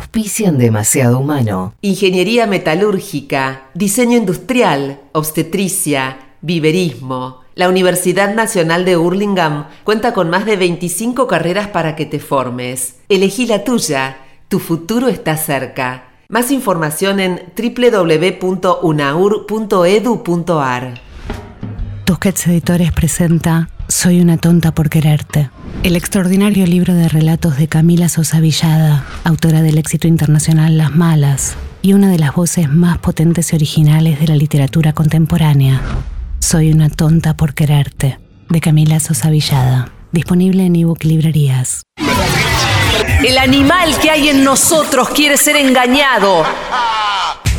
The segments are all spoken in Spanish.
auspician demasiado humano. Ingeniería metalúrgica, diseño industrial, obstetricia, viverismo. La Universidad Nacional de Hurlingham cuenta con más de 25 carreras para que te formes. Elegí la tuya. Tu futuro está cerca. Más información en www.unaur.edu.ar. Tusquets Editores presenta Soy una tonta por quererte. El extraordinario libro de relatos de Camila Sosa Villada, autora del éxito internacional Las Malas y una de las voces más potentes y originales de la literatura contemporánea. Soy una tonta por quererte, de Camila Sosa Villada. Disponible en ebook librerías. El animal que hay en nosotros quiere ser engañado.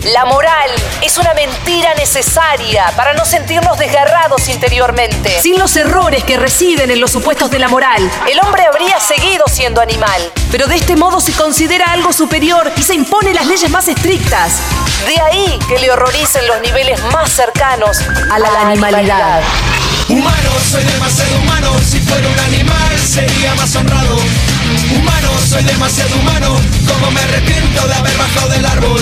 La moral es una mentira necesaria para no sentirnos desgarrados interiormente. Sin los errores que residen en los supuestos de la moral, el hombre habría seguido siendo animal. Pero de este modo se considera algo superior y se impone las leyes más estrictas. De ahí que le horroricen los niveles más cercanos a la, animalidad. Humano, soy demasiado humano. Si fuera un animal, sería más honrado. Humano, soy demasiado humano. Como me arrepiento de haber bajado del árbol.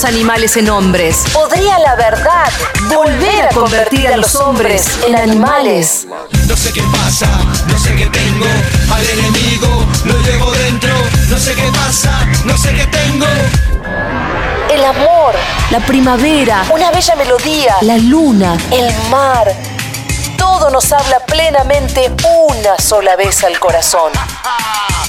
animales en hombres. ¿Podría la verdad volver a convertir a los hombres en animales? No sé qué pasa, no sé qué tengo. Al enemigo lo llevo dentro. No sé qué pasa, no sé qué tengo. El amor, la primavera, una bella melodía, la luna, el mar. Todo nos habla plenamente una sola vez al corazón.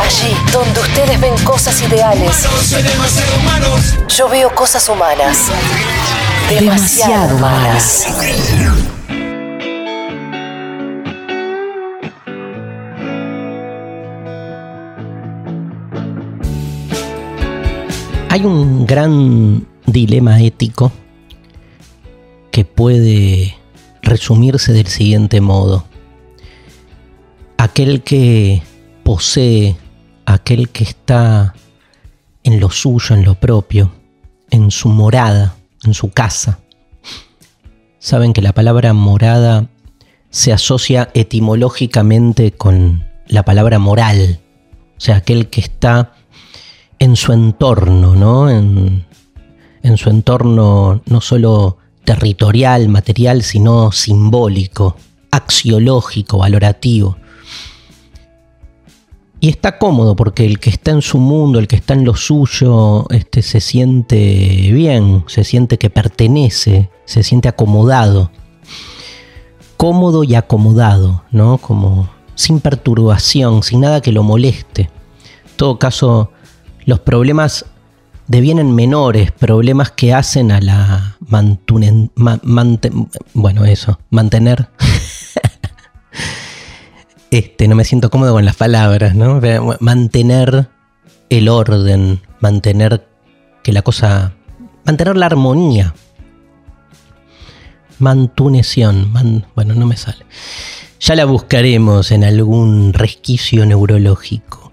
Allí donde ustedes ven cosas ideales, yo veo cosas humanas. Demasiado humanas. Hay un gran dilema ético que puede resumirse del siguiente modo. Aquel que posee, aquel que está en lo suyo, en lo propio, en su morada, en su casa. Saben que la palabra morada se asocia etimológicamente con la palabra moral. O sea, aquel que está en su entorno, ¿no? En, en su entorno no solo territorial, material, sino simbólico, axiológico, valorativo. Y está cómodo porque el que está en su mundo, el que está en lo suyo, este, se siente bien, se siente que pertenece, se siente acomodado. Cómodo y acomodado, ¿no? Como sin perturbación, sin nada que lo moleste. En todo caso, los problemas devienen menores, problemas que hacen a la mantunen- ma- mante- bueno, eso, mantener. este, no me siento cómodo con las palabras, ¿no? Mantener el orden, mantener que la cosa, mantener la armonía. Mantuneción, man- bueno, no me sale. Ya la buscaremos en algún resquicio neurológico.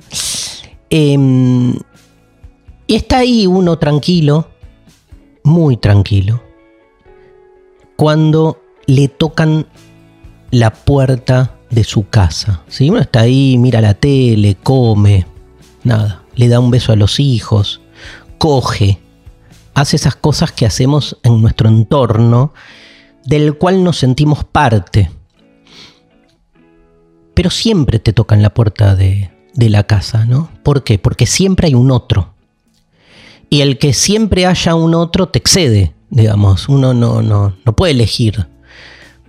Em, y está ahí uno tranquilo, muy tranquilo, cuando le tocan la puerta de su casa. Si uno está ahí, mira la tele, come, nada, le da un beso a los hijos, coge, hace esas cosas que hacemos en nuestro entorno, del cual nos sentimos parte. Pero siempre te tocan la puerta de de la casa, ¿no? ¿Por qué? Porque siempre hay un otro. Y el que siempre haya un otro te excede, digamos. Uno no, no, no puede elegir.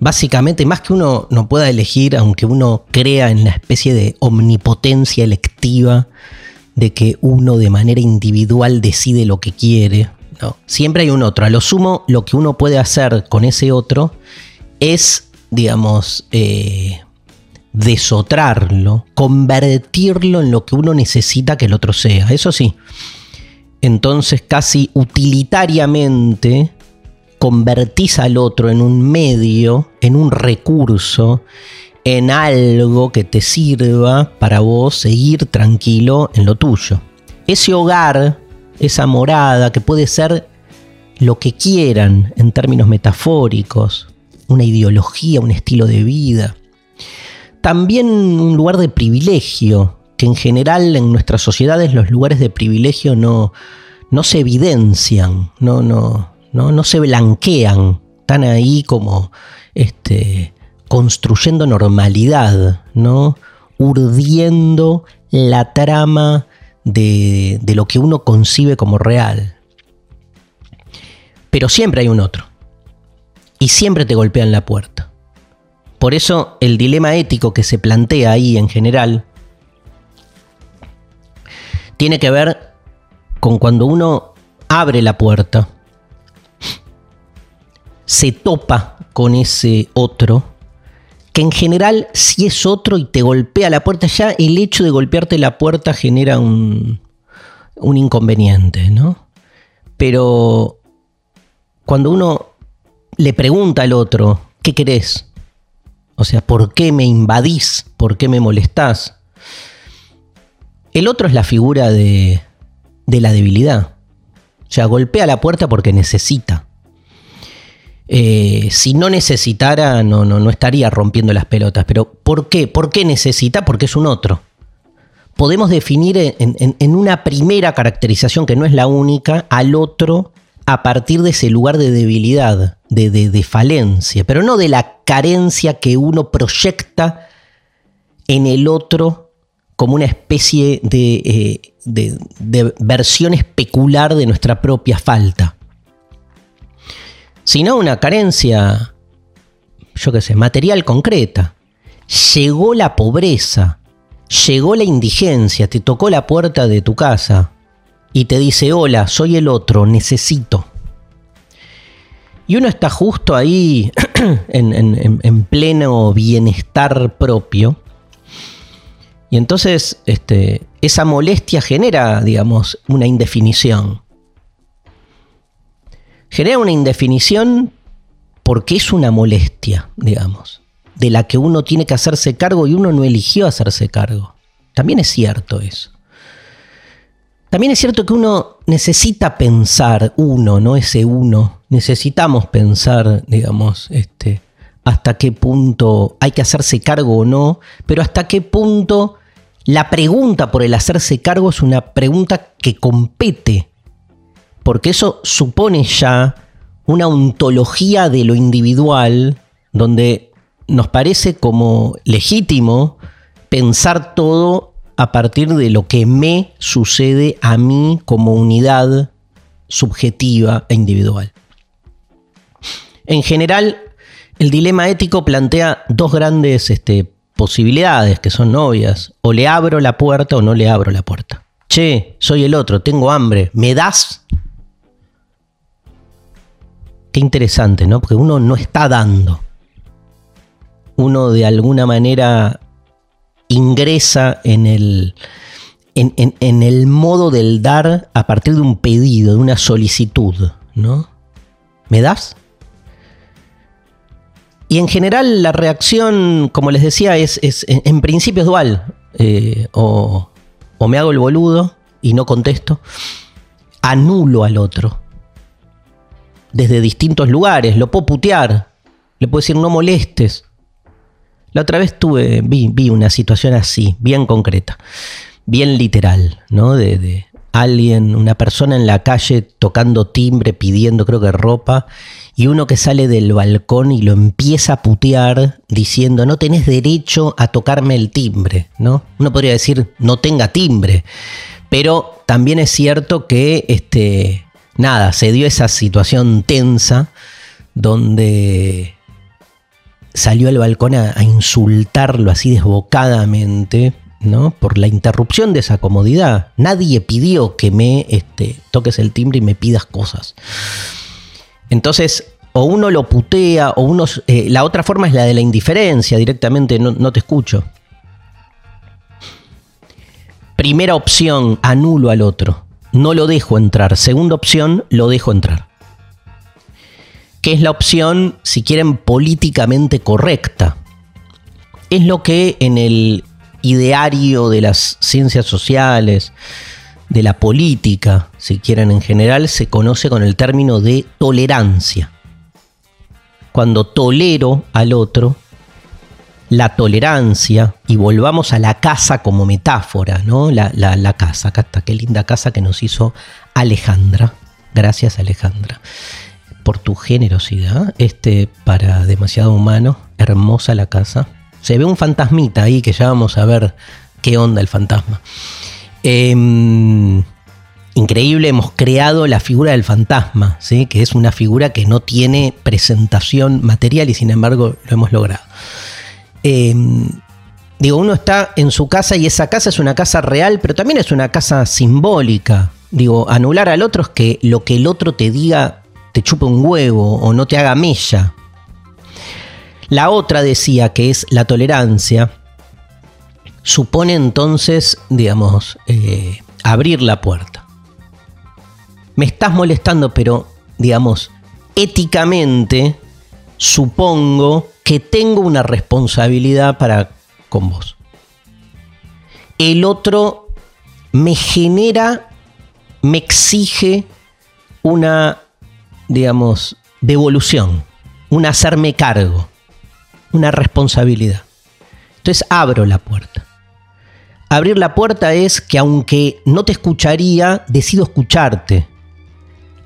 Básicamente, más que uno no pueda elegir, aunque uno crea en la especie de omnipotencia electiva de que uno de manera individual decide lo que quiere. No, siempre hay un otro. A lo sumo, lo que uno puede hacer con ese otro es, digamos, eh, desotrarlo, convertirlo en lo que uno necesita que el otro sea. Eso sí. Entonces, casi utilitariamente, convertís al otro en un medio, en un recurso, en algo que te sirva para vos seguir tranquilo en lo tuyo. Ese hogar, esa morada, que puede ser lo que quieran en términos metafóricos, una ideología, un estilo de vida. También un lugar de privilegio, que en general en nuestras sociedades los lugares de privilegio no, no se evidencian, no, no, no, no se blanquean, están ahí como este, construyendo normalidad, ¿no? urdiendo la trama de, de lo que uno concibe como real. Pero siempre hay un otro. Y siempre te golpean la puerta. Por eso el dilema ético que se plantea ahí en general tiene que ver con cuando uno abre la puerta, se topa con ese otro que en general si es otro y te golpea la puerta, ya el hecho de golpearte la puerta genera un, un inconveniente, ¿no? Pero cuando uno le pregunta al otro, ¿qué querés? O sea, ¿por qué me invadís? ¿Por qué me molestás? El otro es la figura de, de la debilidad. O sea, golpea la puerta porque necesita. Eh, si no necesitara, no, no, no estaría rompiendo las pelotas. Pero ¿por qué? ¿Por qué necesita? Porque es un otro. Podemos definir en, una primera caracterización, que no es la única, al otro a partir de ese lugar de debilidad, de, de, falencia, pero no de la carencia que uno proyecta en el otro como una especie de, eh, de, versión especular de nuestra propia falta sino una carencia, yo qué sé, material concreta. Llegó la pobreza, llegó la indigencia, te tocó la puerta de tu casa y te dice, hola, soy el otro, necesito. Y uno está justo ahí en, pleno bienestar propio. Y entonces este, esa molestia genera, digamos, una indefinición genera una indefinición porque es una molestia, digamos, de la que uno tiene que hacerse cargo y uno no eligió hacerse cargo. También es cierto eso. También es cierto que uno necesita pensar, uno, no ese uno, necesitamos pensar, digamos, este, hasta qué punto hay que hacerse cargo o no, pero hasta qué punto la pregunta por el hacerse cargo es una pregunta que compete porque eso supone ya una ontología de lo individual donde nos parece como legítimo pensar todo a partir de lo que me sucede a mí como unidad subjetiva e individual. En general, el dilema ético plantea dos grandes este, posibilidades que son obvias. O le abro la puerta o no le abro la puerta. Che, soy el otro, tengo hambre, ¿me das? Qué interesante, ¿no? Porque uno no está dando. Uno de alguna manera ingresa en el, en, el modo del dar a partir de un pedido, de una solicitud, ¿no? ¿Me das? Y en general la reacción, como les decía, es, en principio es dual. Eh, o, o me hago el boludo y no contesto, anulo al otro desde distintos lugares, lo puedo putear, le puedo decir no molestes. La otra vez tuve, vi, vi una situación así, bien concreta, bien literal, ¿no? De, alguien, una persona en la calle tocando timbre, pidiendo creo que ropa, y uno que sale del balcón y lo empieza a putear diciendo no tenés derecho a tocarme el timbre, ¿no? Uno podría decir no tenga timbre, pero también es cierto que este, nada, se dio esa situación tensa donde salió al balcón a, insultarlo así desbocadamente ¿no? Por la interrupción de esa comodidad. Nadie pidió que me este, toques el timbre y me pidas cosas. Entonces, o uno lo putea, o uno. Eh, la otra forma es la de la indiferencia, directamente no, no te escucho. Primera opción, anulo al otro. No lo dejo entrar. Segunda opción, lo dejo entrar. ¿Qué es la opción, si quieren, políticamente correcta? Es lo que en el ideario de las ciencias sociales, de la política, si quieren en general, se conoce con el término de tolerancia. Cuando tolero al otro, la tolerancia, y volvamos a la casa como metáfora, ¿no? La, la, casa, acá está, qué linda casa que nos hizo Alejandra. Gracias Alejandra por tu generosidad. Este, para demasiado humano, hermosa la casa se ve un fantasmita ahí que ya vamos a ver qué onda el fantasma. Em, increíble, hemos creado la figura del fantasma, ¿sí? que es una figura que no tiene presentación material y sin embargo lo hemos logrado. Em, digo, uno está en su casa y esa casa es una casa real, pero también es una casa simbólica. Digo, anular al otro es que lo que el otro te diga te chupe un huevo o no te haga mella. La otra decía que es la tolerancia. Supone entonces, digamos, eh, abrir la puerta. Me estás molestando, pero, digamos, éticamente supongo que tengo una responsabilidad para con vos. El otro me genera, me exige una, digamos, devolución, un hacerme cargo una responsabilidad. Entonces abro la puerta. Abrir la puerta es que aunque no te escucharía, decido escucharte.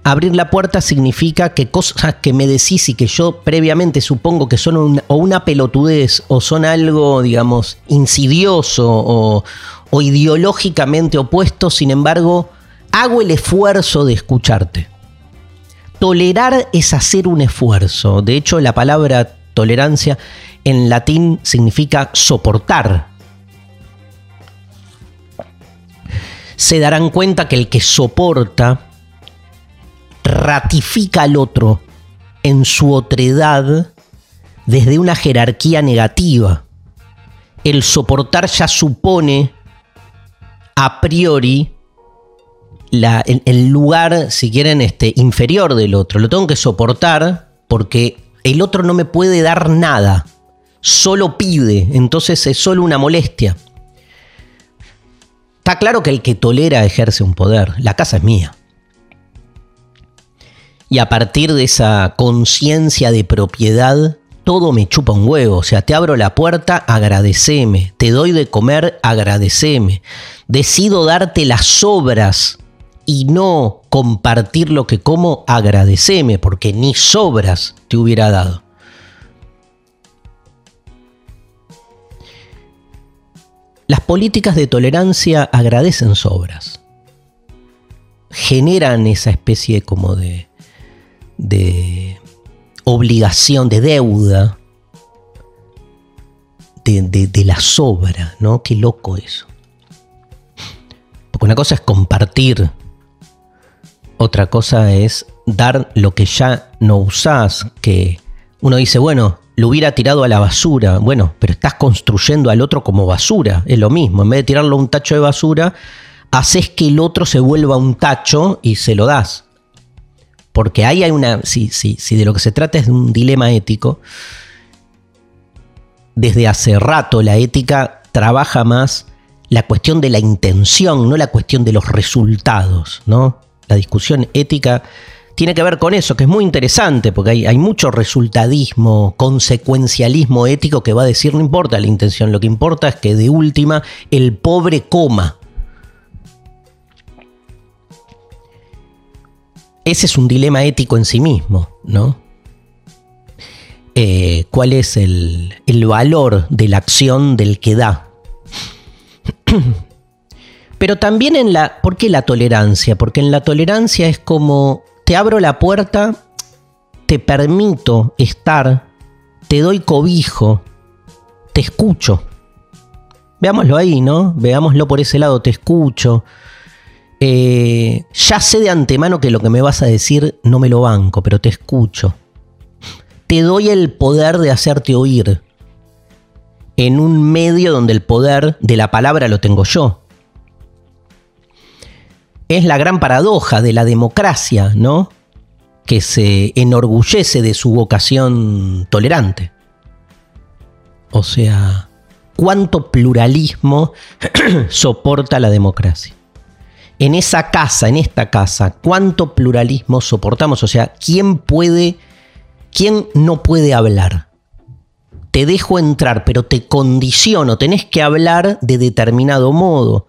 Abrir la puerta significa que cosas que me decís y que yo previamente supongo que son o una pelotudez o son algo, digamos, insidioso o, o ideológicamente opuesto, sin embargo, hago el esfuerzo de escucharte. Tolerar es hacer un esfuerzo. De hecho, la palabra Tolerancia en latín significa soportar. Se darán cuenta que el que soporta ratifica al otro en su otredad desde una jerarquía negativa. El soportar ya supone a priori el, lugar, si quieren, este, inferior del otro. Lo tengo que soportar porque el otro no me puede dar nada, solo pide, entonces es solo una molestia. Está claro que el que tolera ejerce un poder, la casa es mía. Y a partir de esa conciencia de propiedad, todo me chupa un huevo. O sea, te abro la puerta, agradeceme. Te doy de comer, agradeceme. Decido darte las sobras y no compartir lo que como, agradeceme, porque ni sobras te hubiera dado. Las políticas de tolerancia agradecen sobras. Generan esa especie como de, de obligación, de deuda, de, de la sobra, ¿no? Qué loco eso. Porque una cosa es compartir otra cosa es dar lo que ya no usás, que uno dice, bueno, lo hubiera tirado a la basura. Bueno, pero estás construyendo al otro como basura. Es lo mismo. En vez de tirarlo a un tacho de basura, haces que el otro se vuelva un tacho y se lo das. Porque ahí hay una. Si, si de lo que se trata es de un dilema ético, desde hace rato la ética trabaja más la cuestión de la intención, no la cuestión de los resultados, ¿no? la discusión ética tiene que ver con eso, que es muy interesante, porque hay, hay, mucho resultadismo, consecuencialismo ético que va a decir, no importa la intención, lo que importa es que de última el pobre coma. Ese es un dilema ético en sí mismo, ¿no? Eh, ¿Cuál es el, el valor de la acción del que da? Pero también en la... ¿Por qué la tolerancia? Porque en la tolerancia es como te abro la puerta, te permito estar, te doy cobijo, te escucho. Veámoslo ahí, ¿no? Veámoslo por ese lado, te escucho. Eh, ya sé de antemano que lo que me vas a decir no me lo banco, pero te escucho. Te doy el poder de hacerte oír en un medio donde el poder de la palabra lo tengo yo. Es la gran paradoja de la democracia, ¿no? Que se enorgullece de su vocación tolerante. O sea, ¿cuánto pluralismo soporta la democracia? En esa casa, en esta casa, ¿cuánto pluralismo soportamos? O sea, ¿quién puede, quién no puede hablar? te dejo entrar, pero te condiciono, tenés que hablar de determinado modo.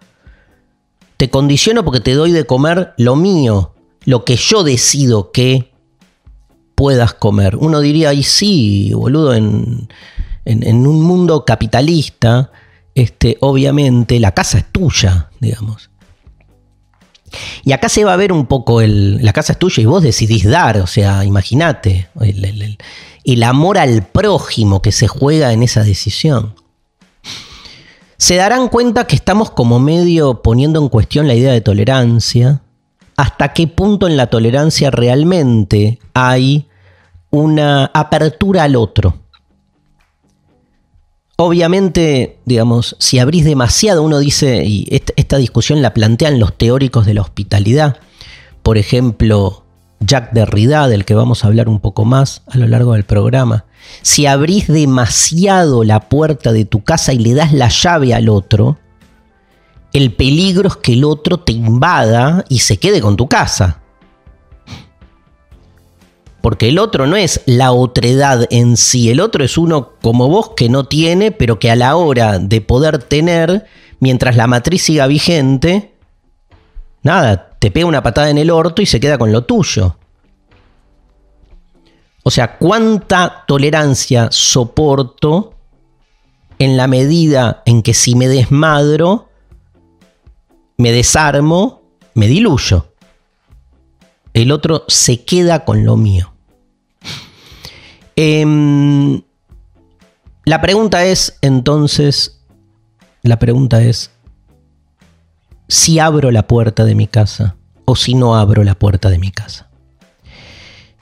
Te condiciono porque te doy de comer lo mío, lo que yo decido que puedas comer. Uno diría, y sí, boludo, en, en, un mundo capitalista, este, obviamente la casa es tuya, digamos. Y acá se va a ver un poco el, la casa es tuya y vos decidís dar, o sea, imagínate, el, el amor al prójimo que se juega en esa decisión. Se darán cuenta que estamos como medio poniendo en cuestión la idea de tolerancia. ¿Hasta qué punto en la tolerancia realmente hay una apertura al otro? Obviamente, digamos, si abrís demasiado, uno dice, y esta, discusión la plantean los teóricos de la hospitalidad, por ejemplo, Jack Derrida, del que vamos a hablar un poco más a lo largo del programa. Si abrís demasiado la puerta de tu casa y le das la llave al otro, el peligro es que el otro te invada y se quede con tu casa. Porque el otro no es la otredad en sí, el otro es uno como vos que no tiene, pero que a la hora de poder tener, mientras la matriz siga vigente, nada, te pega una patada en el orto y se queda con lo tuyo. O sea, ¿cuánta tolerancia soporto en la medida en que si me desmadro, me desarmo, me diluyo? El otro se queda con lo mío. Em, la pregunta es, entonces, la pregunta es, si abro la puerta de mi casa o si no abro la puerta de mi casa.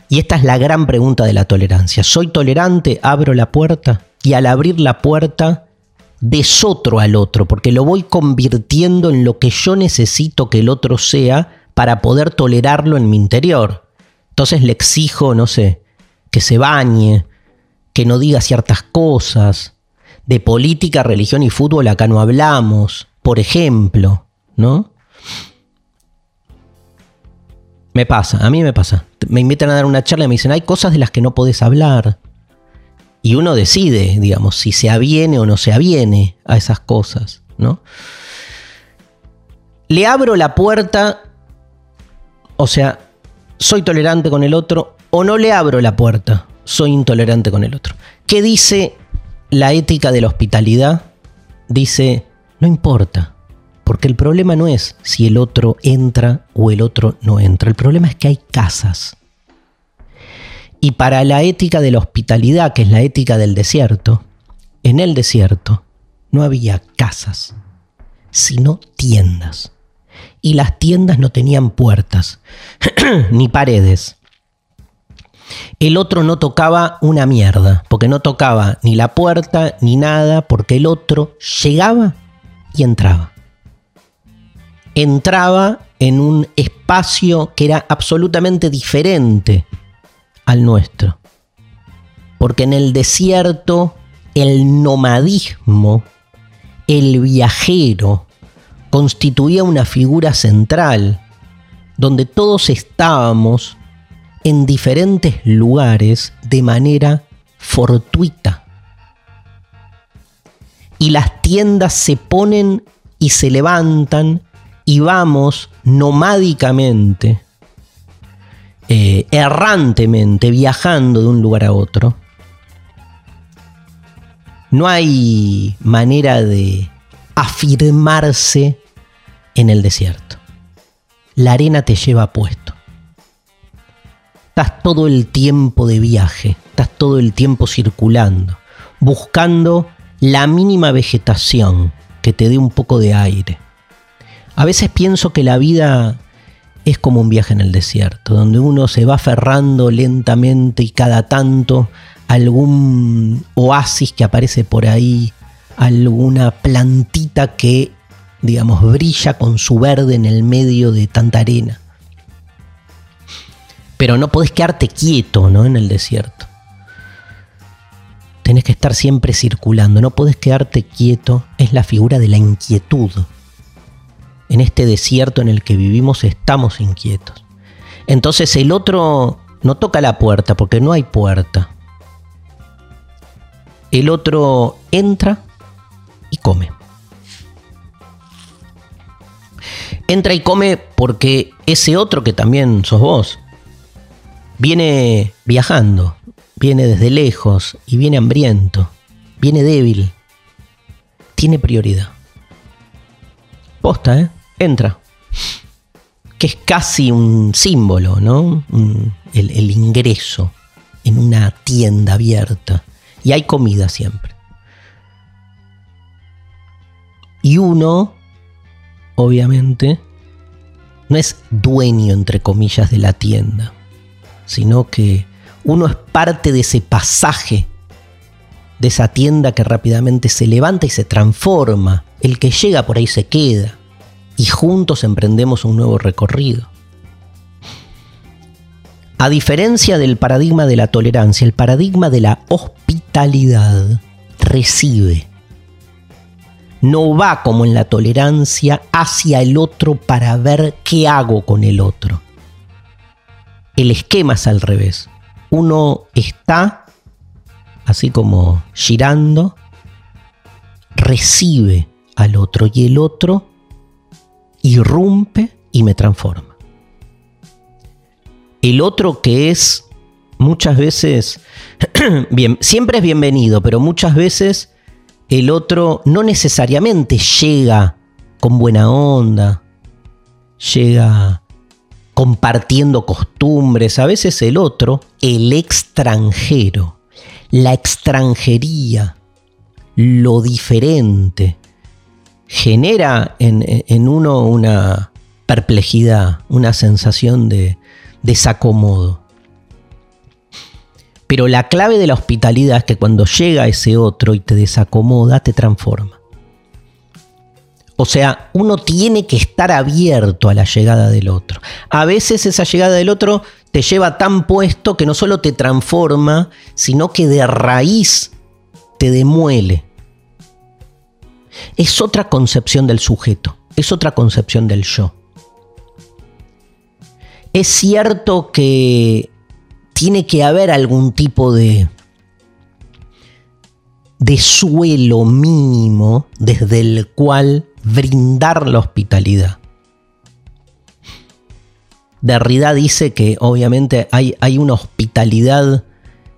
Y esta es la gran pregunta de la tolerancia. ¿Soy tolerante? ¿Abro la puerta? Y al abrir la puerta, desotro al otro, porque lo voy convirtiendo en lo que yo necesito que el otro sea para poder tolerarlo en mi interior. Entonces le exijo, no sé, que se bañe, que no diga ciertas cosas. De política, religión y fútbol acá no hablamos, por ejemplo. ¿no? Me pasa, a mí me pasa. Me invitan a dar una charla y me dicen, hay cosas de las que no podés hablar. Y uno decide, digamos, si se aviene o no se aviene a esas cosas, ¿no? Le abro la puerta, o sea, soy tolerante con el otro, o no le abro la puerta, soy intolerante con el otro. ¿Qué dice la ética de la hospitalidad? Dice, no importa, porque el problema no es si el otro entra o el otro no entra. El problema es que hay casas. Y para la ética de la hospitalidad, que es la ética del desierto, en el desierto no había casas, sino tiendas. Y las tiendas no tenían puertas, ni paredes. El otro no tocaba una mierda, porque no tocaba ni la puerta ni nada, porque el otro llegaba y entraba entraba en un espacio que era absolutamente diferente al nuestro. Porque en el desierto el nomadismo, el viajero, constituía una figura central, donde todos estábamos en diferentes lugares de manera fortuita. Y las tiendas se ponen y se levantan y vamos nomádicamente eh, errantemente viajando de un lugar a otro, no hay manera de afirmarse en el desierto. La arena te lleva puesto. Estás todo el tiempo de viaje, estás todo el tiempo circulando, buscando la mínima vegetación que te dé un poco de aire. A veces pienso que la vida es como un viaje en el desierto, donde uno se va aferrando lentamente y cada tanto algún oasis que aparece por ahí, alguna plantita que, digamos, brilla con su verde en el medio de tanta arena. Pero no podés quedarte quieto, ¿no? En el desierto. Tenés que estar siempre circulando, no podés quedarte quieto, es la figura de la inquietud. En este desierto en el que vivimos estamos inquietos. Entonces el otro no toca la puerta porque no hay puerta. El otro entra y come. Entra y come porque ese otro que también sos vos viene viajando, viene desde lejos y viene hambriento, viene débil, tiene prioridad. Posta, ¿eh? Entra. Que es casi un símbolo, ¿no? El, el ingreso en una tienda abierta. Y hay comida siempre. Y uno, obviamente, no es dueño, entre comillas, de la tienda, sino que uno es parte de ese pasaje, de esa tienda que rápidamente se levanta y se transforma. El que llega por ahí se queda. Y juntos emprendemos un nuevo recorrido. A diferencia del paradigma de la tolerancia, el paradigma de la hospitalidad recibe. No va como en la tolerancia hacia el otro para ver qué hago con el otro. El esquema es al revés. Uno está, así como girando, recibe al otro y el otro irrumpe y me transforma el otro que es muchas veces, bien, siempre es bienvenido, pero muchas veces el otro no necesariamente llega con buena onda, llega compartiendo costumbres, a veces el otro, el extranjero, la extranjería, lo diferente, genera en, en uno una perplejidad, una sensación de, desacomodo. Pero la clave de la hospitalidad es que cuando llega ese otro y te desacomoda, te transforma. O sea, uno tiene que estar abierto a la llegada del otro. A veces esa llegada del otro te lleva tan puesto que no solo te transforma, sino que de raíz te demuele. Es otra concepción del sujeto, es otra concepción del yo. Es cierto que tiene que haber algún tipo de, de suelo mínimo desde el cual brindar la hospitalidad. Derrida dice que obviamente hay, hay una hospitalidad,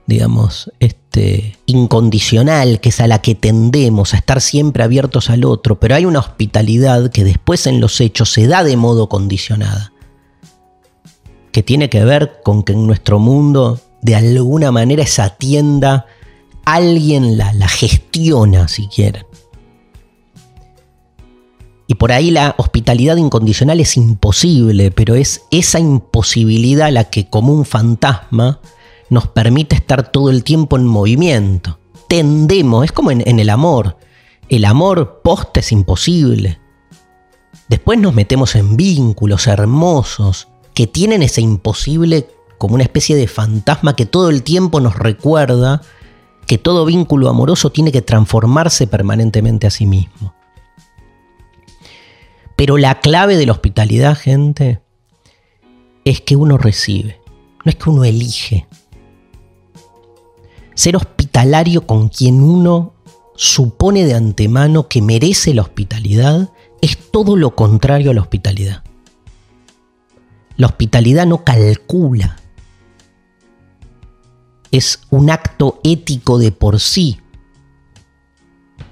digamos, este, incondicional, que es a la que tendemos a estar siempre abiertos al otro, pero hay una hospitalidad que después en los hechos se da de modo condicionada que tiene que ver con que en nuestro mundo de alguna manera esa tienda alguien la, gestiona, si quieren. Y por ahí la hospitalidad incondicional es imposible, pero es esa imposibilidad la que como un fantasma nos permite estar todo el tiempo en movimiento. Tendemos, es como en, en el amor. El amor post es imposible. Después nos metemos en vínculos hermosos, que tienen ese imposible como una especie de fantasma que todo el tiempo nos recuerda que todo vínculo amoroso tiene que transformarse permanentemente a sí mismo. Pero la clave de la hospitalidad, gente, es que uno recibe, no es que uno elige. Ser hospitalario con quien uno supone de antemano que merece la hospitalidad es todo lo contrario a la hospitalidad La hospitalidad no calcula. Es un acto ético de por sí,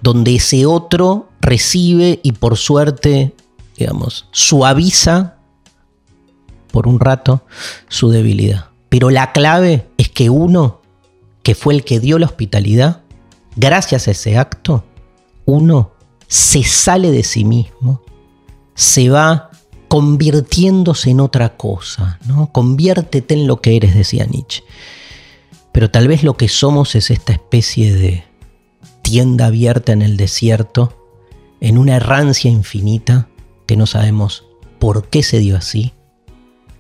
donde ese otro recibe y por suerte, digamos, suaviza por un rato su debilidad. Pero la clave es que uno, que fue el que dio la hospitalidad, gracias a ese acto, uno se sale de sí mismo, se va convirtiéndose en otra cosa, ¿no? Conviértete en lo que eres, decía Nietzsche. Pero tal vez lo que somos es esta especie de tienda abierta en el desierto, en una errancia infinita que no sabemos por qué se dio así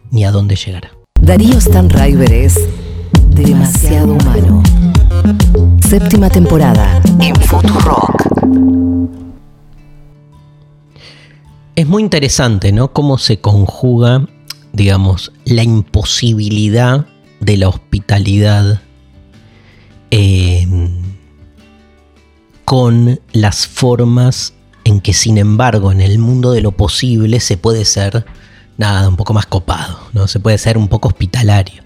ni a dónde llegará. Darío Stanraiver es demasiado humano. Séptima temporada en Futurock. Es muy interesante, ¿no? Cómo se conjuga, digamos, la imposibilidad de la hospitalidad con las formas en que, sin embargo, en el mundo de lo posible se puede ser, nada, un poco más copado, ¿no? Se puede ser un poco hospitalario.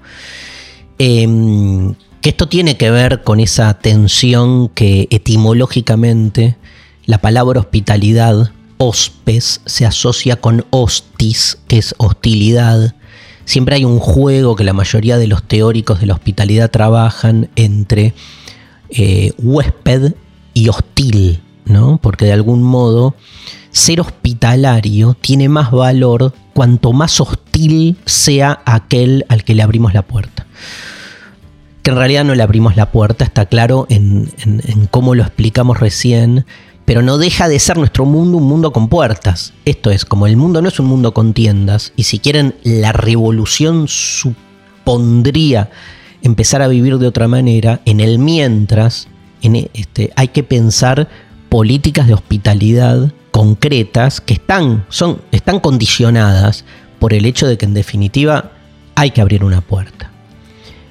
Em, que esto tiene que ver con esa tensión que etimológicamente la palabra hospitalidad hospes se asocia con hostis, que es hostilidad. Siempre hay un juego que la mayoría de los teóricos de la hospitalidad trabajan entre eh, huésped y hostil, ¿no? Porque de algún modo ser hospitalario tiene más valor cuanto más hostil sea aquel al que le abrimos la puerta. Que en realidad no le abrimos la puerta, está claro en cómo lo explicamos recién, pero no deja de ser nuestro mundo un mundo con puertas. Esto es, como el mundo no es un mundo con tiendas, y si quieren, la revolución supondría empezar a vivir de otra manera, en el mientras en este, hay que pensar políticas de hospitalidad concretas que están, son, están condicionadas por el hecho de que en definitiva hay que abrir una puerta.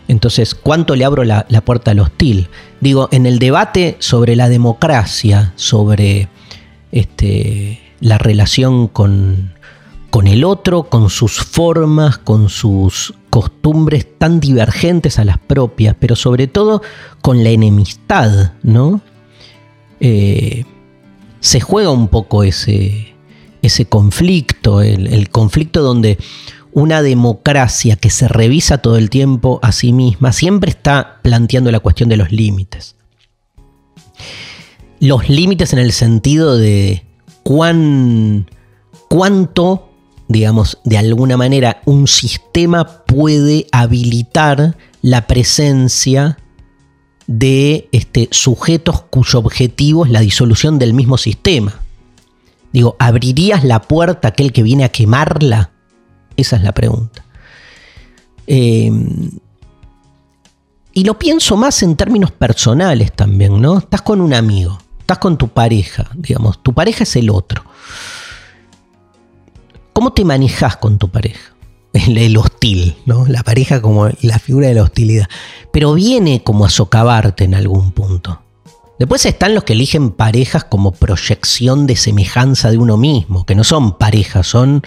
Entonces, ¿cuánto le abro la, puerta al hostil? Digo, en el debate sobre la democracia, sobre este, la relación con, con el otro, con sus formas, con sus costumbres tan divergentes a las propias, pero sobre todo con la enemistad, ¿no? Eh, se juega un poco ese, ese conflicto, el conflicto donde una democracia que se revisa todo el tiempo a sí misma siempre está planteando la cuestión de los límites. Los límites en el sentido de cuán, cuánto, digamos, de alguna manera un sistema puede habilitar la presencia de este, sujetos cuyo objetivo es la disolución del mismo sistema. Digo, ¿abrirías la puerta a aquel que viene a quemarla? Esa es la pregunta. Eh, y lo pienso más en términos personales también, ¿no? Estás con un amigo, estás con tu pareja, digamos, tu pareja es el otro. ¿Cómo te manejas con tu pareja? El, hostil, ¿no? La pareja como la figura de la hostilidad. Pero viene como a socavarte en algún punto. Después están los que eligen parejas como proyección de semejanza de uno mismo, que no son parejas, son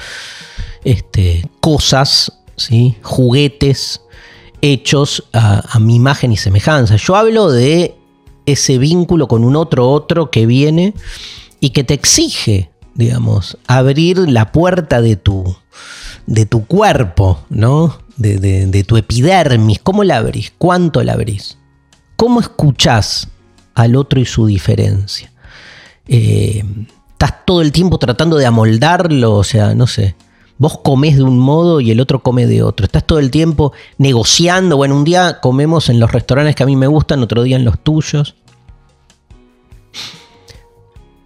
este, cosas, ¿sí? juguetes hechos a, mi imagen y semejanza. Yo hablo de ese vínculo con un otro otro que viene y que te exige, digamos, abrir la puerta de tu, de tu cuerpo, ¿no? De, tu epidermis. ¿Cómo la abrís? ¿Cuánto la abrís? ¿Cómo escuchás al otro y su diferencia? Eh, estás todo el tiempo tratando de amoldarlo, o sea, no sé. Vos comés de un modo y el otro come de otro. Estás todo el tiempo negociando. Bueno, un día comemos en los restaurantes que a mí me gustan, otro día en los tuyos.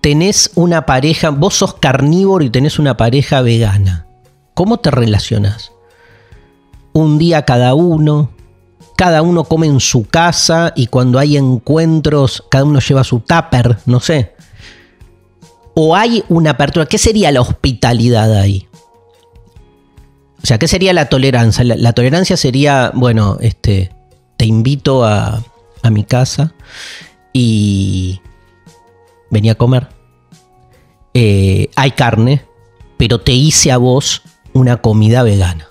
Tenés una pareja, vos sos carnívoro y tenés una pareja vegana. ¿Cómo te relacionás? Un día cada uno, cada uno come en su casa y cuando hay encuentros, cada uno lleva su tupper, no sé. O hay una apertura. ¿Qué sería la hospitalidad ahí? O sea, ¿qué sería la tolerancia? La, tolerancia sería, bueno, este, te invito a, mi casa y venía a comer. Eh, hay carne, pero te hice a vos una comida vegana.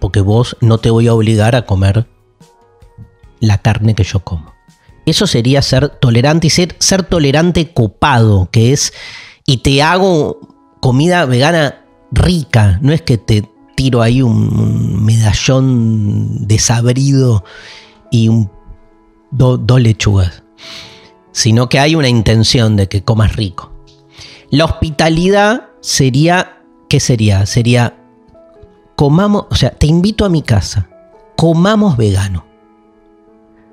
porque vos no te voy a obligar a comer la carne que yo como. Eso sería ser tolerante y ser, ser tolerante copado, que es, y te hago comida vegana rica, no es que te tiro ahí un, medallón desabrido y un, dos lechugas, sino que hay una intención de que comas rico. La hospitalidad sería, ¿qué sería? Sería, comamos, o sea, te invito a mi casa, comamos vegano.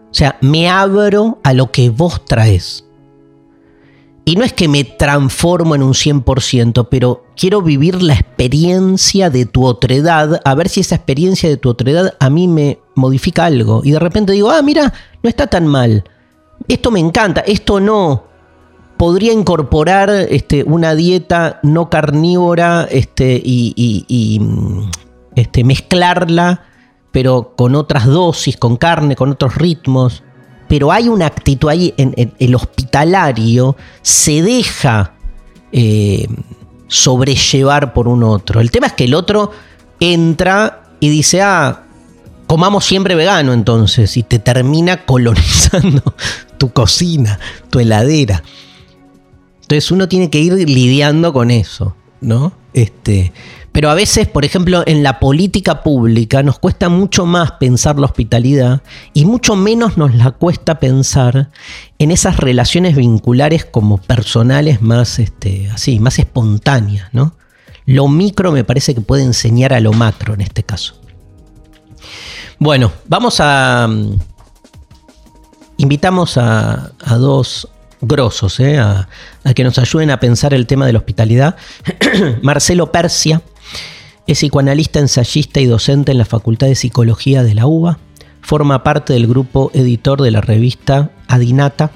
O sea, me abro a lo que vos traes. Y no es que me transformo en un 100%, pero quiero vivir la experiencia de tu otredad, a ver si esa experiencia de tu otredad a mí me modifica algo. Y de repente digo, ah, mira, no está tan mal. Esto me encanta, esto no. Podría incorporar este, una dieta no carnívora este, y, este, mezclarla, pero con otras dosis, con carne, con otros ritmos pero hay una actitud ahí en, el hospitalario, se deja eh, sobrellevar por un otro. El tema es que el otro entra y dice, ah, comamos siempre vegano entonces, y te termina colonizando tu cocina, tu heladera. Entonces uno tiene que ir lidiando con eso, ¿no? Este, pero a veces, por ejemplo, en la política pública nos cuesta mucho más pensar la hospitalidad y mucho menos nos la cuesta pensar en esas relaciones vinculares como personales más, este, así, más espontáneas, ¿no? Lo micro me parece que puede enseñar a lo macro en este caso. Bueno, vamos a... Mm, invitamos a, dos grosos, ¿eh? a, a, que nos ayuden a pensar el tema de la hospitalidad. Marcelo Persia, es psicoanalista, ensayista y docente en la Facultad de Psicología de la UBA. Forma parte del grupo editor de la revista Adinata.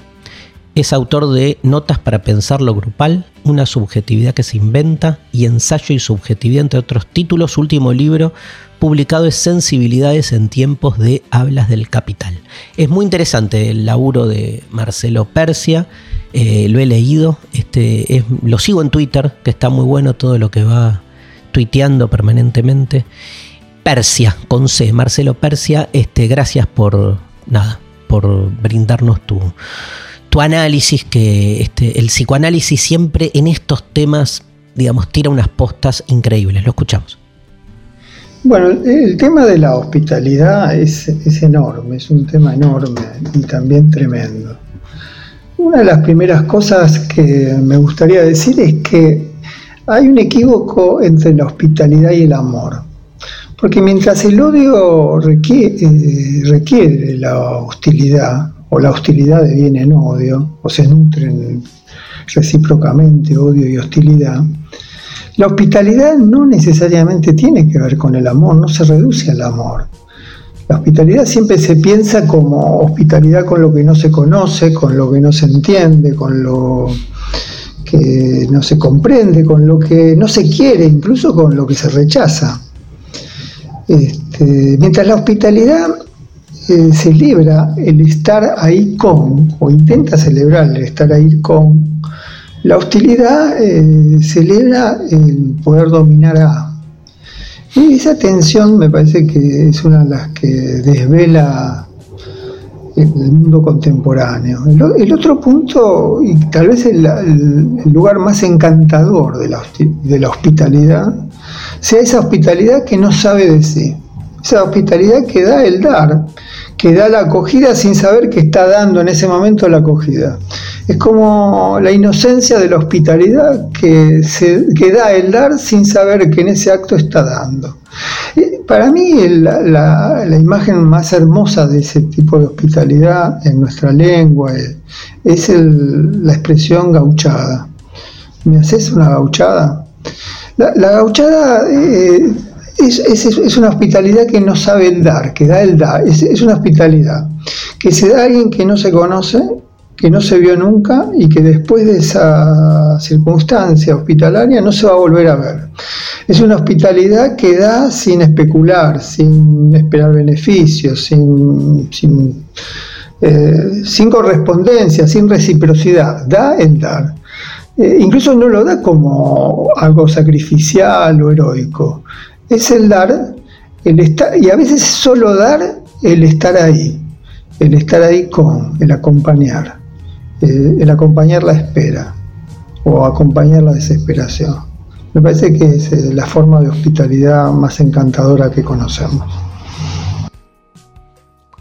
Es autor de Notas para pensar lo grupal, una subjetividad que se inventa y ensayo y subjetividad, entre otros títulos. Su último libro publicado es Sensibilidades en tiempos de hablas del capital. Es muy interesante el laburo de Marcelo Persia. Eh, lo he leído, este, lo sigo en Twitter, que está muy bueno todo lo que va tuiteando permanentemente. Persia, con C, Marcelo Persia, este, gracias por nada, por brindarnos tu, tu análisis, que este, el psicoanálisis siempre en estos temas, digamos, tira unas postas increíbles. Lo escuchamos. Bueno, el tema de la hospitalidad es, es, enorme, es un tema enorme y también tremendo. Una de las primeras cosas que me gustaría decir es que hay un equívoco entre la hospitalidad y el amor. Porque mientras el odio eh, requiere, la hostilidad, o la hostilidad deviene en odio, o se nutren recíprocamente odio y hostilidad, la hospitalidad no necesariamente tiene que ver con el amor, no se reduce al amor. La hospitalidad siempre se piensa como hospitalidad con lo que no se conoce, con lo que no se entiende, con lo que no se comprende, con lo que no se quiere, incluso con lo que se rechaza. Este, mientras la hospitalidad eh, celebra el estar ahí con, o intenta celebrar el estar ahí con, la hostilidad eh, celebra el poder dominar a. Y esa tensión me parece que es una de las que desvela el mundo contemporáneo. El, otro punto, y tal vez el, lugar más encantador de la, de la hospitalidad, sea esa hospitalidad que no sabe de sí, esa hospitalidad que da el dar, que da la acogida sin saber que está dando en ese momento la acogida. Es como la inocencia de la hospitalidad que, se, que da el dar sin saber que en ese acto está dando. Para mí la, imagen más hermosa de ese tipo de hospitalidad en nuestra lengua es, la expresión gauchada. ¿Me haces una gauchada? La, gauchada eh, es, una hospitalidad que no sabe el dar, que da el dar. Es, una hospitalidad que se da a alguien que no se conoce, que no se vio nunca y que después de esa circunstancia hospitalaria no se va a volver a ver. Es una hospitalidad que da sin especular, sin esperar beneficios, sin, sin, eh, correspondencia, sin reciprocidad. Da el dar. Eh, incluso no lo da como algo sacrificial o heroico. Es el dar el estar, y a veces solo dar el estar ahí, el estar ahí con, el acompañar, eh, el acompañar la espera o acompañar la desesperación. Me parece que es eh, la forma de hospitalidad más encantadora que conocemos.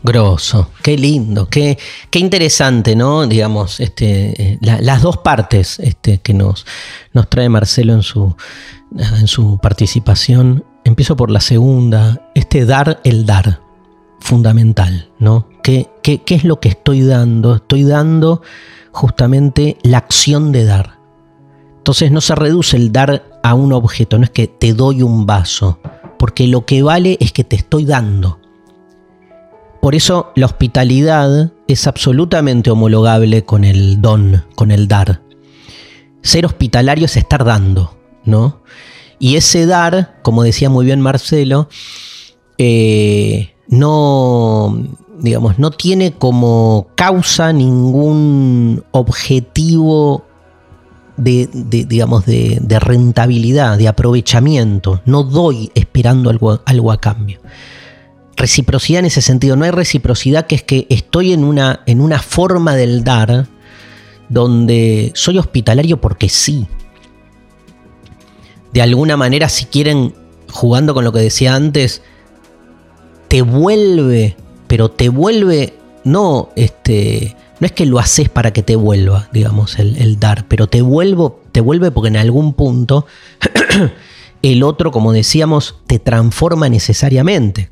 Grosso, qué lindo, qué, qué interesante, ¿no? Digamos, este, eh, las dos partes este, que nos, nos trae Marcelo en su, en su participación. Empiezo por la segunda, este dar el dar, fundamental, ¿no? ¿Qué, es lo que estoy dando? Estoy dando justamente la acción de dar. Entonces no se reduce el dar a un objeto, no es que te doy un vaso, porque lo que vale es que te estoy dando. Por eso la hospitalidad es absolutamente homologable con el don, con el dar. Ser hospitalario es estar dando, ¿no? Y ese dar, como decía muy bien Marcelo, eh, no, digamos, no tiene como causa ningún objetivo de, digamos, de, rentabilidad, de aprovechamiento. No doy esperando algo, algo a cambio reciprocidad en ese sentido. No hay reciprocidad que es que estoy en una, en una forma del dar donde soy hospitalario porque sí. De alguna manera, si quieren, jugando con lo que decía antes, te vuelve, pero te vuelve, no, este, no es que lo haces para que te vuelva, digamos, el, el dar, pero te, vuelvo, te vuelve porque en algún punto el otro, como decíamos, te transforma necesariamente.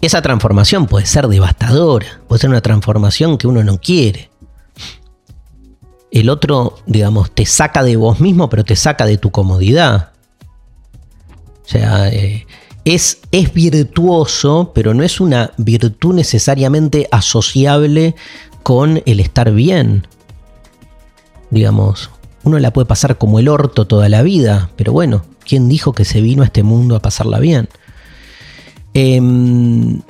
Esa transformación puede ser devastadora, puede ser una transformación que uno no quiere. El otro, digamos, te saca de vos mismo, pero te saca de tu comodidad. O sea, eh, es, es virtuoso, pero no es una virtud necesariamente asociable con el estar bien. Digamos, uno la puede pasar como el orto toda la vida, pero bueno, ¿quién dijo que se vino a este mundo a pasarla bien? Em,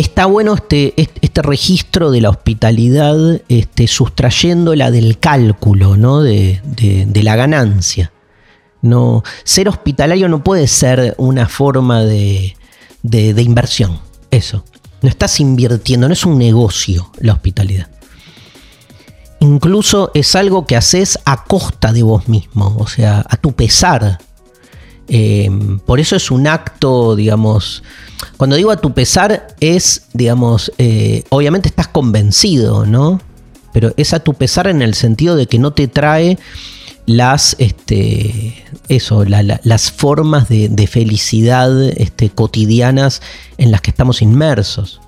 está bueno este, este, registro de la hospitalidad, este, sustrayéndola del cálculo, ¿no? de, la ganancia. No, ser hospitalario no puede ser una forma de, de, inversión. Eso. No estás invirtiendo, no es un negocio la hospitalidad. Incluso es algo que haces a costa de vos mismo, o sea, a tu pesar. Em, por eso es un acto, digamos, cuando digo a tu pesar es, digamos, eh, obviamente estás convencido, ¿no? Pero es a tu pesar en el sentido de que no te trae las, este, eso, las formas de, felicidad este, cotidianas en las que estamos inmersos.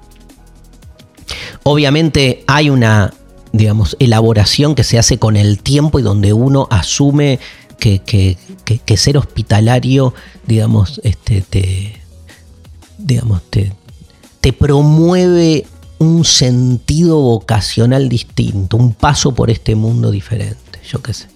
Obviamente hay una, digamos, elaboración que se hace con el tiempo y donde uno asume que, ser hospitalario, digamos, este, te, digamos, te, te promueve un sentido vocacional distinto, un paso por este mundo diferente, yo qué sé.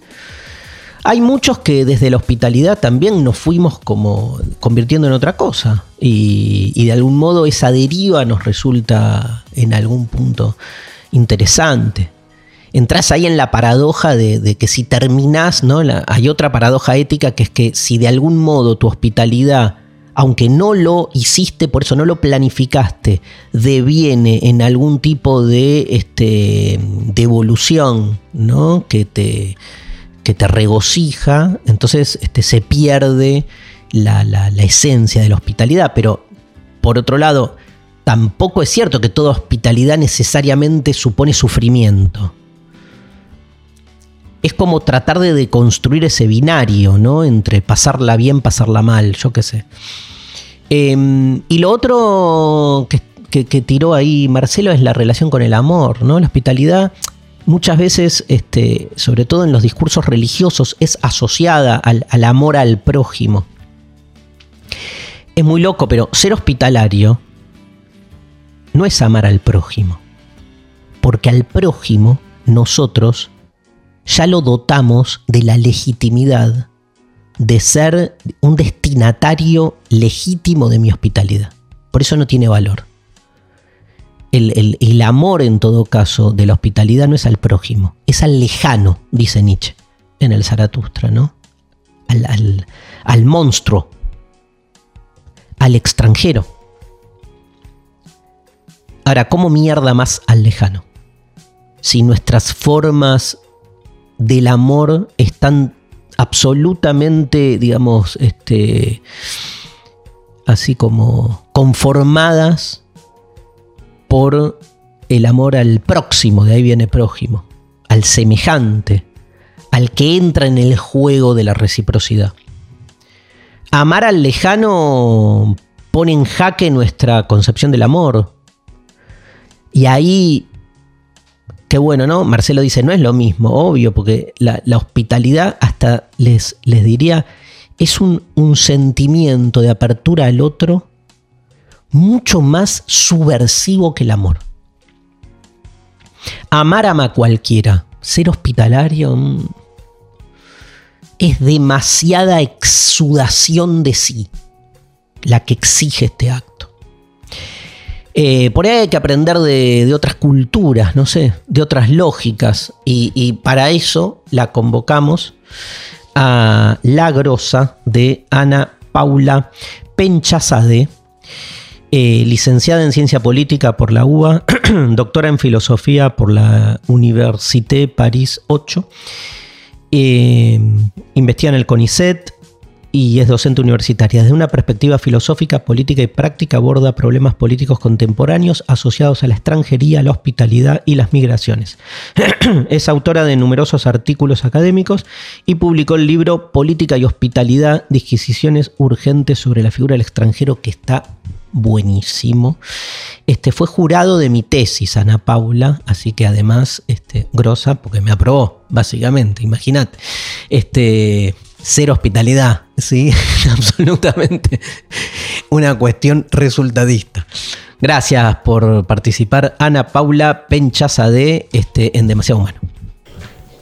Hay muchos que desde la hospitalidad también nos fuimos como convirtiendo en otra cosa y, de algún modo esa deriva nos resulta en algún punto interesante entras ahí en la paradoja de, que si terminás, ¿no? hay otra paradoja ética que es que si de algún modo tu hospitalidad, aunque no lo hiciste, por eso no lo planificaste, deviene en algún tipo de, este, evolución, ¿no? Que te, que te regocija, entonces este, se pierde la esencia de la hospitalidad. Pero, por otro lado, tampoco es cierto que toda hospitalidad necesariamente supone sufrimiento es como tratar de deconstruir ese binario, ¿no? Entre pasarla bien, pasarla mal, yo qué sé. Em, y lo otro que, tiró ahí Marcelo es la relación con el amor, ¿no? La hospitalidad muchas veces, este, sobre todo en los discursos religiosos, es asociada al, al amor al prójimo. Es muy loco, pero ser hospitalario no es amar al prójimo. Porque al prójimo nosotros ya lo dotamos de la legitimidad de ser un destinatario legítimo de mi hospitalidad. Por eso no tiene valor. El, amor, en todo caso, de la hospitalidad no es al prójimo, es al lejano, dice Nietzsche en el Zaratustra, ¿no? Al, al monstruo. al extranjero. Ahora, ¿cómo mierda más al lejano? Si nuestras formas del amor están absolutamente, digamos, este, así como conformadas por el amor al próximo, de ahí viene prójimo, al semejante, al que entra en el juego de la reciprocidad. Amar al lejano pone en jaque nuestra concepción del amor. Y ahí, qué bueno, ¿no? Marcelo dice, no es lo mismo, obvio, porque la, hospitalidad hasta les, les diría, es un, un sentimiento de apertura al otro mucho más subversivo que el amor. Amar ama a cualquiera, ser hospitalario mm, es demasiada exudación de sí la que exige este acto. Eh, por ahí hay que aprender de, otras culturas, no sé, de otras lógicas, y, para eso la convocamos a la grosa de Ana Paula Penchazade, eh, licenciada en Ciencia Política por la UBA, doctora en Filosofía por la Université Paris 8, eh, investiga en el CONICET y es docente universitaria. Desde una perspectiva filosófica, política y práctica aborda problemas políticos contemporáneos asociados a la extranjería, la hospitalidad y las migraciones. es autora de numerosos artículos académicos y publicó el libro Política y Hospitalidad, disquisiciones urgentes sobre la figura del extranjero que está buenísimo. Este fue jurado de mi tesis, Ana Paula, así que además, este, grosa, porque me aprobó, básicamente, imagínate. Este, ser hospitalidad, ¿sí? Absolutamente una cuestión resultadista. Gracias por participar, Ana Paula Penchazade, este, en Demasiado Humano.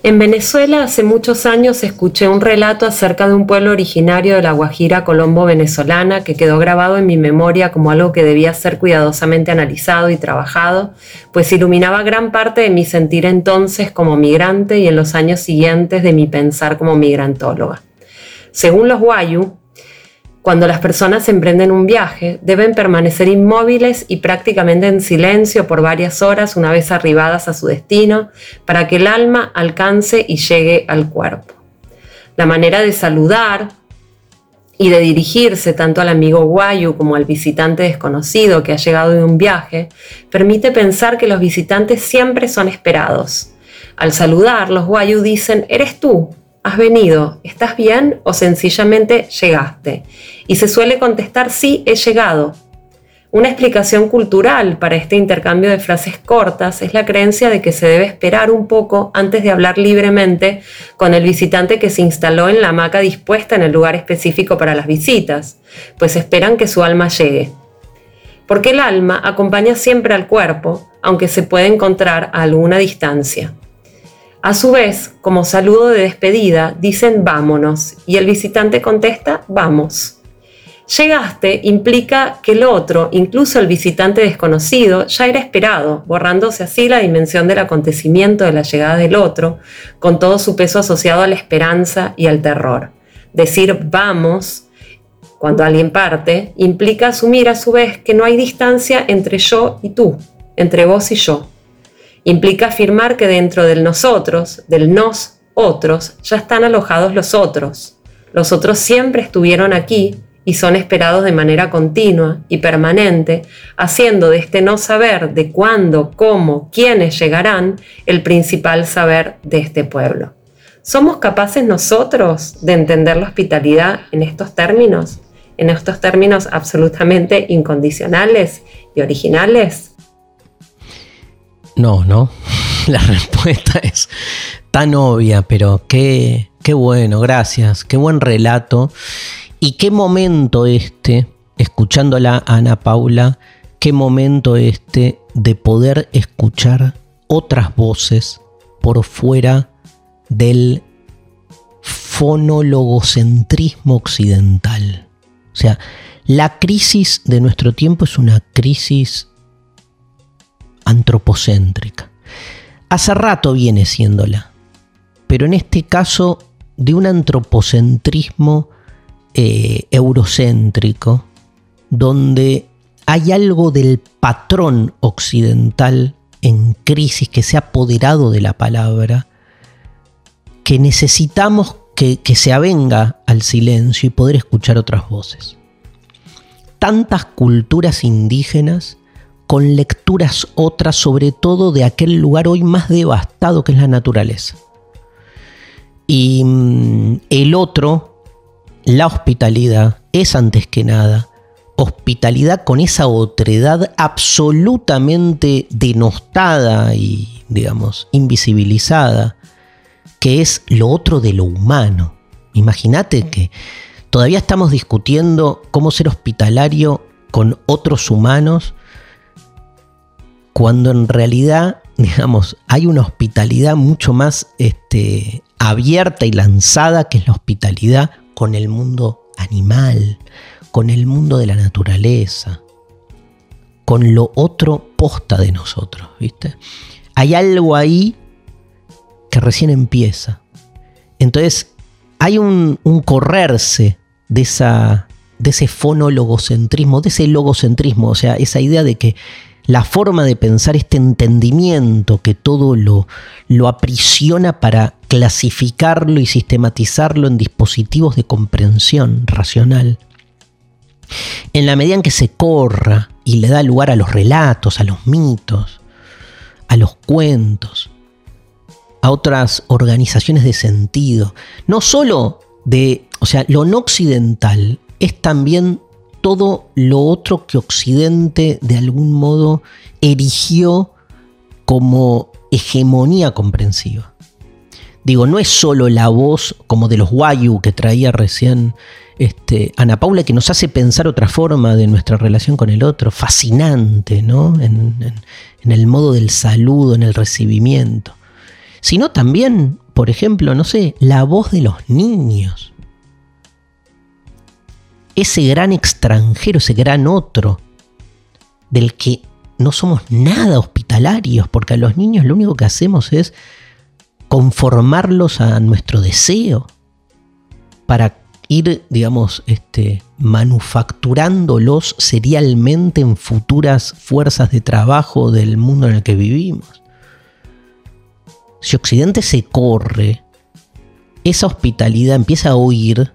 En Venezuela hace muchos años escuché un relato acerca de un pueblo originario de la Guajira colombo venezolana que quedó grabado en mi memoria como algo que debía ser cuidadosamente analizado y trabajado, pues iluminaba gran parte de mi sentir entonces como migrante y en los años siguientes de mi pensar como migrantóloga. Según los Guayu, cuando las personas emprenden un viaje, deben permanecer inmóviles y prácticamente en silencio por varias horas una vez arribadas a su destino para que el alma alcance y llegue al cuerpo. La manera de saludar y de dirigirse tanto al amigo guayu como al visitante desconocido que ha llegado de un viaje permite pensar que los visitantes siempre son esperados. Al saludar, los guayu dicen, eres tú, ¿Has venido? ¿Estás bien? ¿O sencillamente llegaste? Y se suele contestar sí, he llegado. Una explicación cultural para este intercambio de frases cortas es la creencia de que se debe esperar un poco antes de hablar libremente con el visitante que se instaló en la hamaca dispuesta en el lugar específico para las visitas, pues esperan que su alma llegue. Porque el alma acompaña siempre al cuerpo, aunque se puede encontrar a alguna distancia. A su vez, como saludo de despedida, dicen vámonos y el visitante contesta vamos. Llegaste implica que el otro, incluso el visitante desconocido, ya era esperado, borrándose así la dimensión del acontecimiento de la llegada del otro, con todo su peso asociado a la esperanza y al terror. Decir vamos, cuando alguien parte, implica asumir a su vez que no hay distancia entre yo y tú, entre vos y yo. Implica afirmar que dentro del nosotros, del nos otros, ya están alojados los otros. Los otros siempre estuvieron aquí y son esperados de manera continua y permanente, haciendo de este no saber de cuándo, cómo, quiénes llegarán el principal saber de este pueblo. ¿Somos capaces nosotros de entender la hospitalidad en estos términos? En estos términos absolutamente incondicionales y originales? No, no. La respuesta es tan obvia, pero qué, qué bueno, gracias. Qué buen relato. Y qué momento este, escuchándola Ana Paula, qué momento este de poder escuchar otras voces por fuera del fonologocentrismo occidental. O sea, la crisis de nuestro tiempo es una crisis antropocéntrica. Hace rato viene siéndola, pero en este caso de un antropocentrismo eh, eurocéntrico, donde hay algo del patrón occidental en crisis que se ha apoderado de la palabra, que necesitamos que, que, se avenga al silencio y poder escuchar otras voces. Tantas culturas indígenas con lecturas otras, sobre todo de aquel lugar hoy más devastado que es la naturaleza. Y mm, el otro, la hospitalidad, es antes que nada hospitalidad con esa otredad absolutamente denostada y, digamos, invisibilizada, que es lo otro de lo humano. Imagínate que todavía estamos discutiendo cómo ser hospitalario con otros humanos cuando en realidad, digamos, hay una hospitalidad mucho más este, abierta y lanzada que es la hospitalidad con el mundo animal, con el mundo de la naturaleza, con lo otro posta de nosotros, ¿viste? Hay algo ahí que recién empieza. Entonces, hay un, correrse de, de ese fonologocentrismo, de ese logocentrismo, o sea, esa idea de que la forma de pensar, este entendimiento que todo lo, lo aprisiona para clasificarlo y sistematizarlo en dispositivos de comprensión racional. En la medida en que se corra y le da lugar a los relatos, a los mitos, a los cuentos, a otras organizaciones de sentido, no solo de, o sea, lo no occidental es también todo lo otro que Occidente de algún modo erigió como hegemonía comprensiva. Digo, no es solo la voz como de los Wayu que traía recién este, Ana Paula, que nos hace pensar otra forma de nuestra relación con el otro, fascinante, ¿no? En, en el modo del saludo, en el recibimiento. Sino también, por ejemplo, no sé, la voz de los niños ese gran extranjero, ese gran otro, del que no somos nada hospitalarios, porque a los niños lo único que hacemos es conformarlos a nuestro deseo para ir, digamos, este, manufacturándolos serialmente en futuras fuerzas de trabajo del mundo en el que vivimos. Si Occidente se corre, esa hospitalidad empieza a oír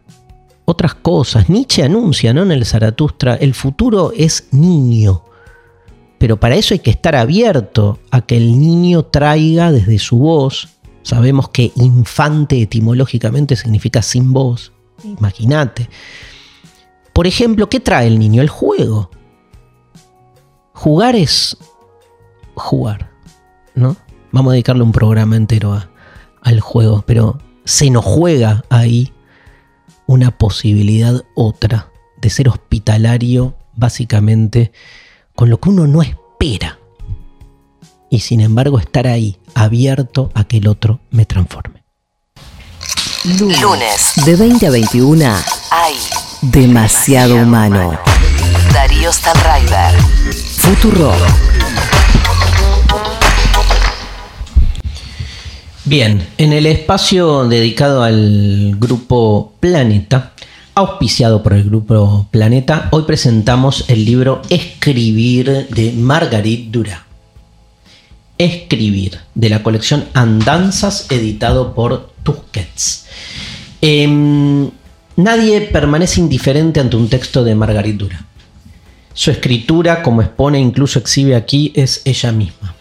otras cosas. Nietzsche anuncia ¿no? en el Zaratustra, el futuro es niño. Pero para eso hay que estar abierto a que el niño traiga desde su voz. Sabemos que infante etimológicamente significa sin voz. Imagínate. Por ejemplo, ¿qué trae el niño? El juego. Jugar es jugar, ¿no? Vamos a dedicarle un programa entero al juego, pero se nos juega ahí una posibilidad otra de ser hospitalario básicamente con lo que uno no espera. Y sin embargo estar ahí, abierto a que el otro me transforme. Lunes, de 20 a 21, hay demasiado humano. Darío Stanraiver, Futuro. Bien, en el espacio dedicado al grupo Planeta, auspiciado por el grupo Planeta, hoy presentamos el libro Escribir de Margarit Dura. Escribir, de la colección Andanzas, editado por Tusquets. Em, nadie permanece indiferente ante un texto de Margarit Dura. Su escritura, como expone, incluso exhibe aquí, es ella misma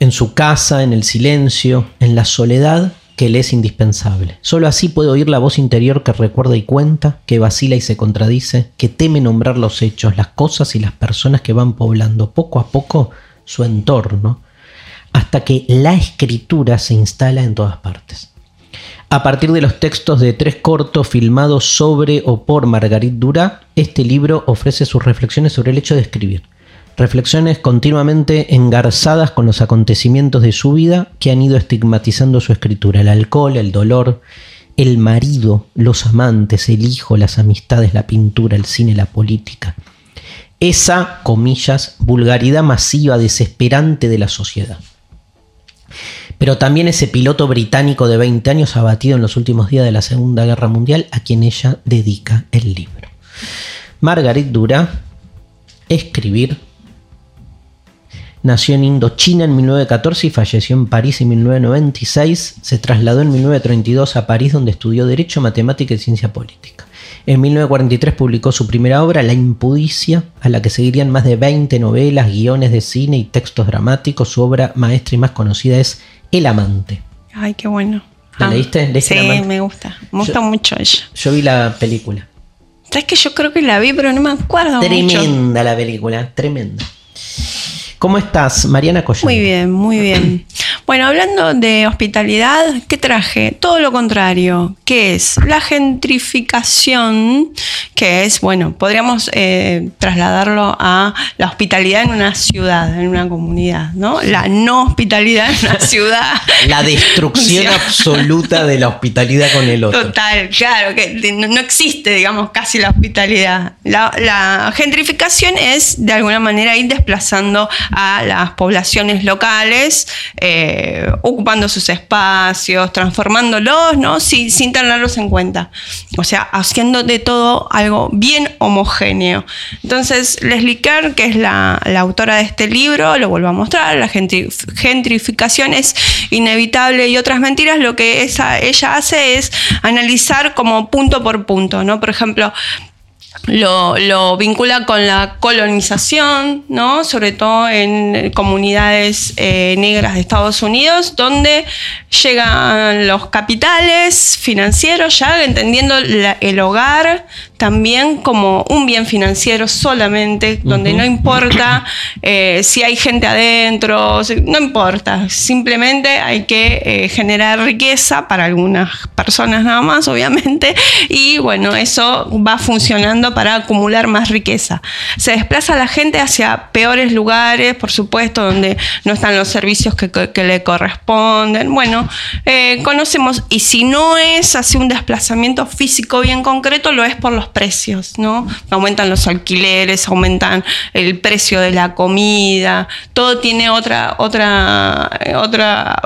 en su casa, en el silencio, en la soledad que le es indispensable. Solo así puede oír la voz interior que recuerda y cuenta, que vacila y se contradice, que teme nombrar los hechos, las cosas y las personas que van poblando poco a poco su entorno, hasta que la escritura se instala en todas partes. A partir de los textos de tres cortos filmados sobre o por Margarit Dura, este libro ofrece sus reflexiones sobre el hecho de escribir reflexiones continuamente engarzadas con los acontecimientos de su vida que han ido estigmatizando su escritura, el alcohol, el dolor, el marido, los amantes, el hijo, las amistades, la pintura, el cine, la política. Esa, comillas, vulgaridad masiva, desesperante de la sociedad. Pero también ese piloto británico de 20 años abatido en los últimos días de la Segunda Guerra Mundial a quien ella dedica el libro. Margaret Dura, escribir. Nació en Indochina en 1914 y falleció en París en 1996. Se trasladó en 1932 a París donde estudió Derecho, Matemática y Ciencia Política. En 1943 publicó su primera obra, La Impudicia, a la que seguirían más de 20 novelas, guiones de cine y textos dramáticos. Su obra maestra y más conocida es El Amante. Ay, qué bueno. ¿La Ah, leíste? ¿Leíste Sí, me gusta. Me gusta mucho ella. Yo vi la película. ¿Sabes que yo creo que la vi, pero no me acuerdo mucho? Tremenda la película, tremenda. ¿Cómo estás, Mariana Collante? Muy bien, muy bien. Bueno, hablando de hospitalidad, ¿qué traje? Todo lo contrario, que es la gentrificación, que es, bueno, podríamos eh, trasladarlo a la hospitalidad en una ciudad, en una comunidad, ¿no? La no hospitalidad en una ciudad. La destrucción absoluta de la hospitalidad con el otro. Total, claro, que no existe, digamos, casi la hospitalidad. La, la gentrificación es, de alguna manera, ir desplazando a las poblaciones locales, eh, ocupando sus espacios, transformándolos, ¿no? Sin, sin tenerlos en cuenta. O sea, haciendo de todo algo bien homogéneo. Entonces, Leslie Kerr, que es la, la autora de este libro, lo vuelvo a mostrar, la gentri- gentrificación es inevitable y otras mentiras, lo que ella hace es analizar como punto por punto, ¿no? Por ejemplo, lo, lo vincula con la colonización, ¿no? sobre todo en comunidades eh, negras de Estados Unidos, donde llegan los capitales financieros, ya entendiendo la- el hogar también como un bien financiero solamente, donde no importa eh, si hay gente adentro, no importa, simplemente hay que eh, generar riqueza para algunas personas nada más, obviamente, y bueno, eso va funcionando para acumular más riqueza. Se desplaza la gente hacia peores lugares, por supuesto, donde no están los servicios que, que- que le corresponden. Bueno, eh, conocemos, y si no es así un desplazamiento físico bien concreto, lo es por los precios, ¿no? Aumentan los alquileres, aumentan el precio de la comida, todo tiene otra, otra, otra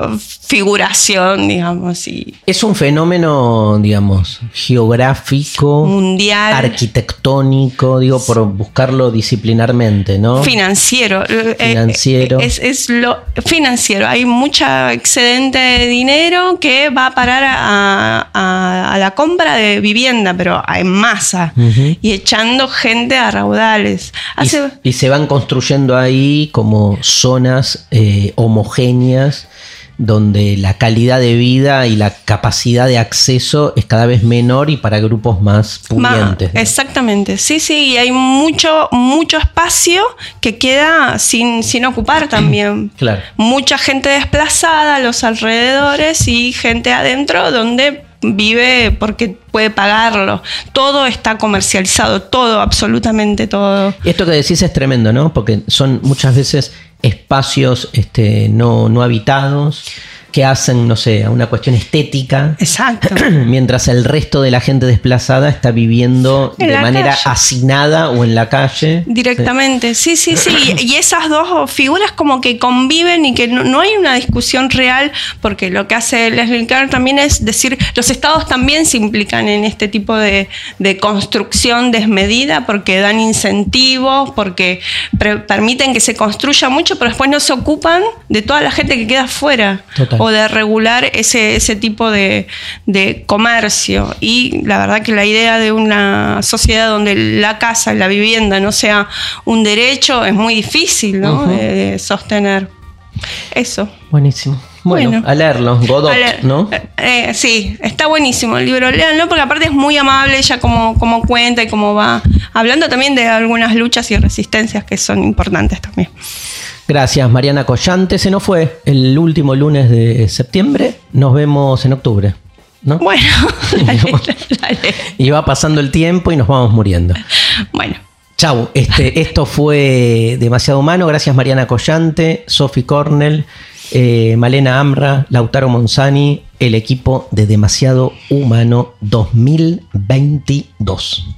figuración, digamos, y Es un fenómeno, digamos, geográfico, mundial. arquitectónico, digo, por buscarlo disciplinarmente, ¿no? Financiero. eh, eh, Financiero. Es, es lo financiero. Hay mucha excedente de dinero que va a parar a, a- a la compra de vivienda, pero Y echando gente a raudales. Y, Hace, y se van construyendo ahí como zonas eh, homogéneas donde la calidad de vida y la capacidad de acceso es cada vez menor y para grupos más pudientes. ¿no? Exactamente, sí, sí, y hay mucho, mucho espacio que queda sin, sin ocupar también. Claro. Mucha gente desplazada a los alrededores y gente adentro donde vive porque puede pagarlo. Todo está comercializado, todo, absolutamente todo. Y Esto que decís es tremendo, ¿no? Porque son muchas veces espacios este, no, no habitados que hacen, no sé, a una cuestión estética, Exacto. mientras el resto de la gente desplazada está viviendo En de manera calle. hacinada o en la calle. Directamente, sí, sí, sí. Y, y esas dos figuras como que conviven y que no, no hay una discusión real, porque lo que hace Leslie Kerr también es decir, los estados también se implican en este tipo de, de construcción desmedida, porque dan incentivos, porque permiten que se construya mucho, pero después no se ocupan de toda la gente que queda afuera. Total. O de regular ese, ese tipo de, de comercio. Y la verdad que la idea de una sociedad donde la casa, la vivienda no sea un derecho es muy difícil ¿no? De, de sostener. Eso. Buenísimo. Bueno, Bueno. a leerlo. Godot, A leer- ¿no? eh, eh, sí, está buenísimo el libro. Léanlo porque aparte es muy amable ella como, como cuenta y como va hablando también de algunas luchas y resistencias que son importantes también. Gracias, Mariana Collante. Se nos fue el último lunes de septiembre. Nos vemos en octubre. ¿no? Bueno, dale, dale. Y va pasando el tiempo y nos vamos muriendo. bueno. Chau, este, esto fue demasiado humano. Gracias Mariana Collante, Sophie Cornell, eh, Malena Amra, Lautaro Monzani, el equipo de Demasiado Humano 2022.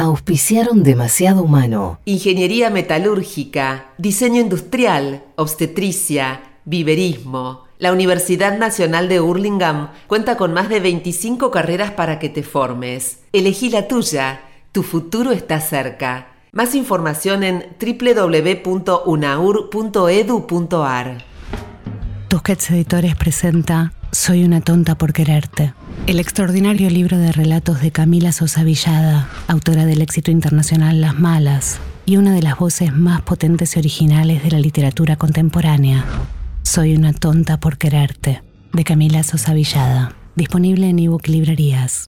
Auspiciaron demasiado humano. Ingeniería metalúrgica, diseño industrial, obstetricia, viverismo. La Universidad Nacional de Hurlingham cuenta con más de 25 carreras para que te formes. Elegí la tuya. Tu futuro está cerca. Más información en www.unaur.edu.ar. Tusquets Editores presenta Soy una tonta por quererte. El extraordinario libro de relatos de Camila Sosa Villada, autora del éxito internacional Las Malas y una de las voces más potentes y originales de la literatura contemporánea. Soy una tonta por quererte, de Camila Sosa Villada. Disponible en ebook librerías.